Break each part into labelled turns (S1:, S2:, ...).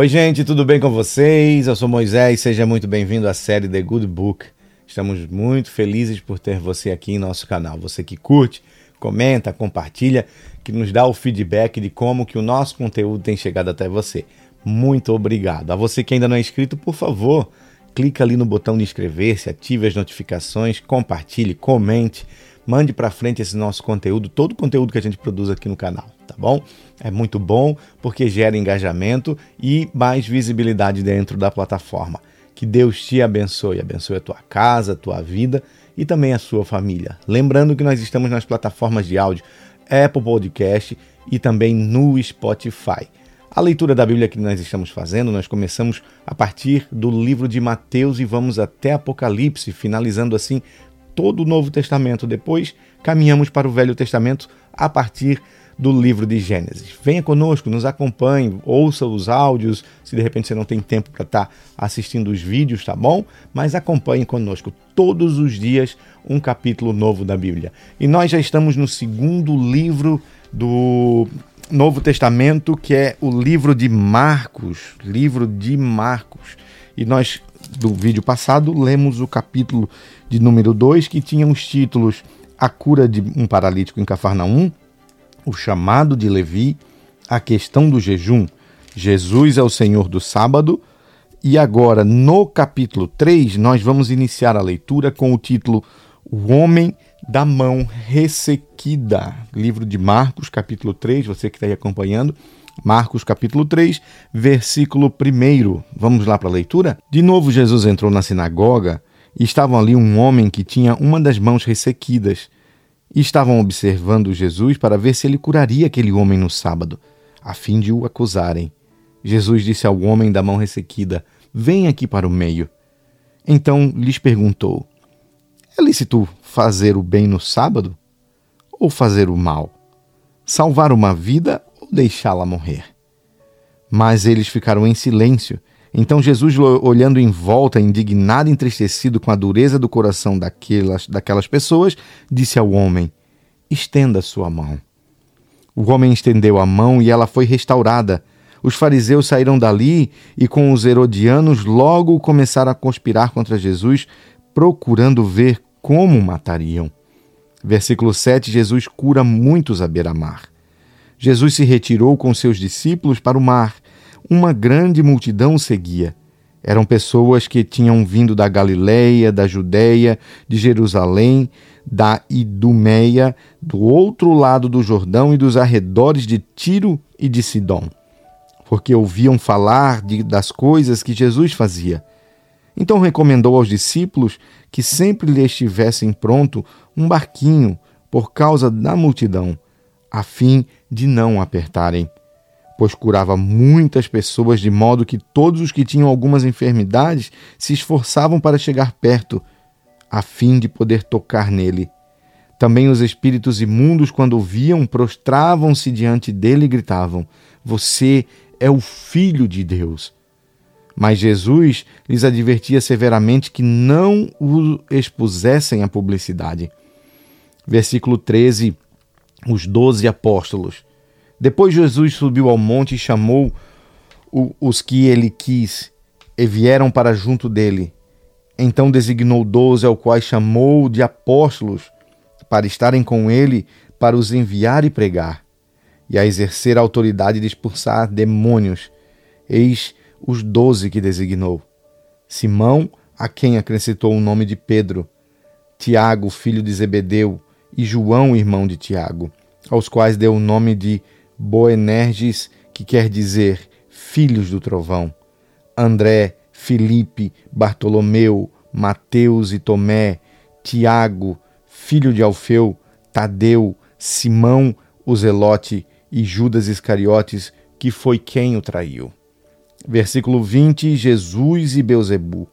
S1: Oi, gente, tudo bem com vocês? Eu sou Moisés, seja muito bem-vindo à série The Good Book. Estamos muito felizes por ter você aqui em nosso canal. Você que curte, comenta, compartilha, que nos dá o feedback de como que o nosso conteúdo tem chegado até você. Muito obrigado. A você que ainda não é inscrito, por favor, clica ali no botão de inscrever-se, ative as notificações, compartilhe, comente, mande para frente esse nosso conteúdo, todo o conteúdo que a gente produz aqui no canal tá bom? É muito bom porque gera engajamento e mais visibilidade dentro da plataforma. Que Deus te abençoe, abençoe a tua casa, a tua vida e também a sua família. Lembrando que nós estamos nas plataformas de áudio Apple Podcast e também no Spotify. A leitura da Bíblia que nós estamos fazendo, nós começamos a partir do livro de Mateus e vamos até Apocalipse, finalizando assim todo o Novo Testamento. Depois caminhamos para o Velho Testamento a partir do livro de Gênesis. Venha conosco, nos acompanhe, ouça os áudios, se de repente você não tem tempo para estar tá assistindo os vídeos, tá bom? Mas acompanhe conosco todos os dias um capítulo novo da Bíblia. E nós já estamos no segundo livro do Novo Testamento, que é o livro de Marcos, livro de Marcos. E nós do vídeo passado lemos o capítulo de número 2 que tinha os títulos A cura de um paralítico em Cafarnaum, o chamado de Levi, a questão do jejum. Jesus é o Senhor do sábado. E agora, no capítulo 3, nós vamos iniciar a leitura com o título O Homem da Mão Ressequida. Livro de Marcos, capítulo 3, você que está aí acompanhando. Marcos capítulo 3, versículo 1. Vamos lá para a leitura? De novo, Jesus entrou na sinagoga e estavam ali um homem que tinha uma das mãos ressequidas e estavam observando Jesus para ver se ele curaria aquele homem no sábado, a fim de o acusarem. Jesus disse ao homem da mão ressequida: Vem aqui para o meio. Então lhes perguntou: É lícito fazer o bem no sábado ou fazer o mal? Salvar uma vida deixá-la morrer? Mas eles ficaram em silêncio então Jesus, olhando em volta, indignado e entristecido com a dureza do coração daquelas, daquelas pessoas, disse ao homem: Estenda sua mão. O homem estendeu a mão e ela foi restaurada. Os fariseus saíram dali e, com os herodianos, logo começaram a conspirar contra Jesus, procurando ver como matariam. Versículo 7: Jesus cura muitos à beira-mar. Jesus se retirou com seus discípulos para o mar uma grande multidão seguia. Eram pessoas que tinham vindo da Galiléia, da Judéia, de Jerusalém, da Idumeia, do outro lado do Jordão e dos arredores de Tiro e de Sidom, porque ouviam falar de, das coisas que Jesus fazia. Então recomendou aos discípulos que sempre lhe estivessem pronto um barquinho por causa da multidão, a fim de não apertarem pois curava muitas pessoas, de modo que todos os que tinham algumas enfermidades se esforçavam para chegar perto, a fim de poder tocar nele. Também os espíritos imundos, quando o viam, prostravam-se diante dele e gritavam: Você é o Filho de Deus. Mas Jesus lhes advertia severamente que não o expusessem à publicidade. Versículo 13: Os doze apóstolos depois Jesus subiu ao monte e chamou os que ele quis, e vieram para junto dele. Então designou doze, ao quais chamou de apóstolos, para estarem com ele, para os enviar e pregar, e a exercer a autoridade de expulsar demônios. Eis os doze que designou: Simão, a quem acrescentou o nome de Pedro, Tiago, filho de Zebedeu, e João, irmão de Tiago, aos quais deu o nome de Boenerges, que quer dizer filhos do trovão, André, Filipe, Bartolomeu, Mateus e Tomé, Tiago, filho de Alfeu, Tadeu, Simão, o Zelote e Judas Iscariotes, que foi quem o traiu. Versículo 20: Jesus e Beuzebu.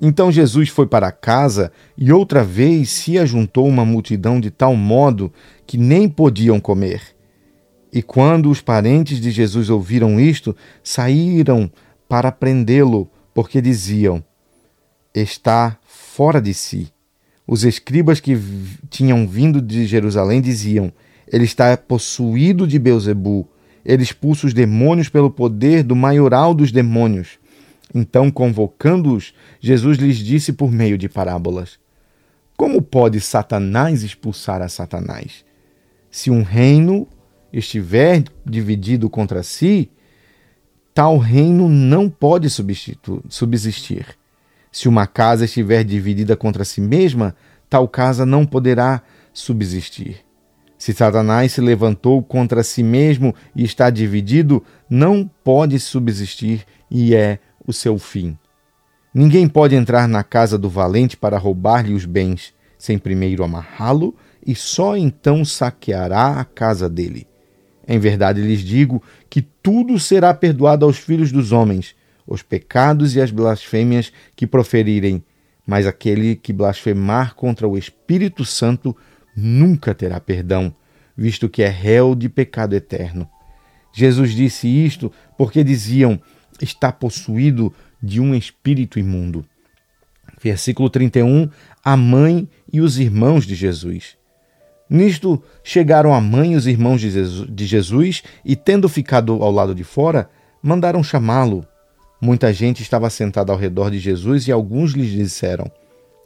S1: Então Jesus foi para casa e outra vez se ajuntou uma multidão de tal modo que nem podiam comer. E quando os parentes de Jesus ouviram isto, saíram para prendê-lo, porque diziam: Está fora de si. Os escribas que tinham vindo de Jerusalém diziam: Ele está possuído de Beuzebu, ele expulsa os demônios pelo poder do maioral dos demônios. Então, convocando-os, Jesus lhes disse por meio de parábolas: Como pode Satanás expulsar a Satanás? Se um reino estiver dividido contra si, tal reino não pode subsistir. Se uma casa estiver dividida contra si mesma, tal casa não poderá subsistir. Se Satanás se levantou contra si mesmo e está dividido, não pode subsistir e é o seu fim. Ninguém pode entrar na casa do valente para roubar-lhe os bens, sem primeiro amarrá-lo, e só então saqueará a casa dele. Em verdade lhes digo que tudo será perdoado aos filhos dos homens, os pecados e as blasfêmias que proferirem, mas aquele que blasfemar contra o Espírito Santo nunca terá perdão, visto que é réu de pecado eterno. Jesus disse isto porque diziam: está possuído de um espírito imundo. Versículo 31, a mãe e os irmãos de Jesus. Nisto chegaram a mãe e os irmãos de Jesus e, tendo ficado ao lado de fora, mandaram chamá-lo. Muita gente estava sentada ao redor de Jesus e alguns lhes disseram: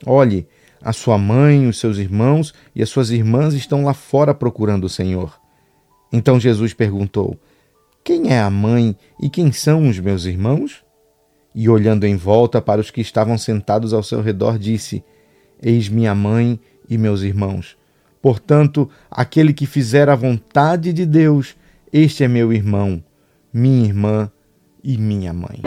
S1: Olhe, a sua mãe, os seus irmãos e as suas irmãs estão lá fora procurando o Senhor. Então Jesus perguntou: Quem é a mãe e quem são os meus irmãos? E olhando em volta para os que estavam sentados ao seu redor, disse: Eis minha mãe e meus irmãos. Portanto, aquele que fizer a vontade de Deus, este é meu irmão, minha irmã e minha mãe.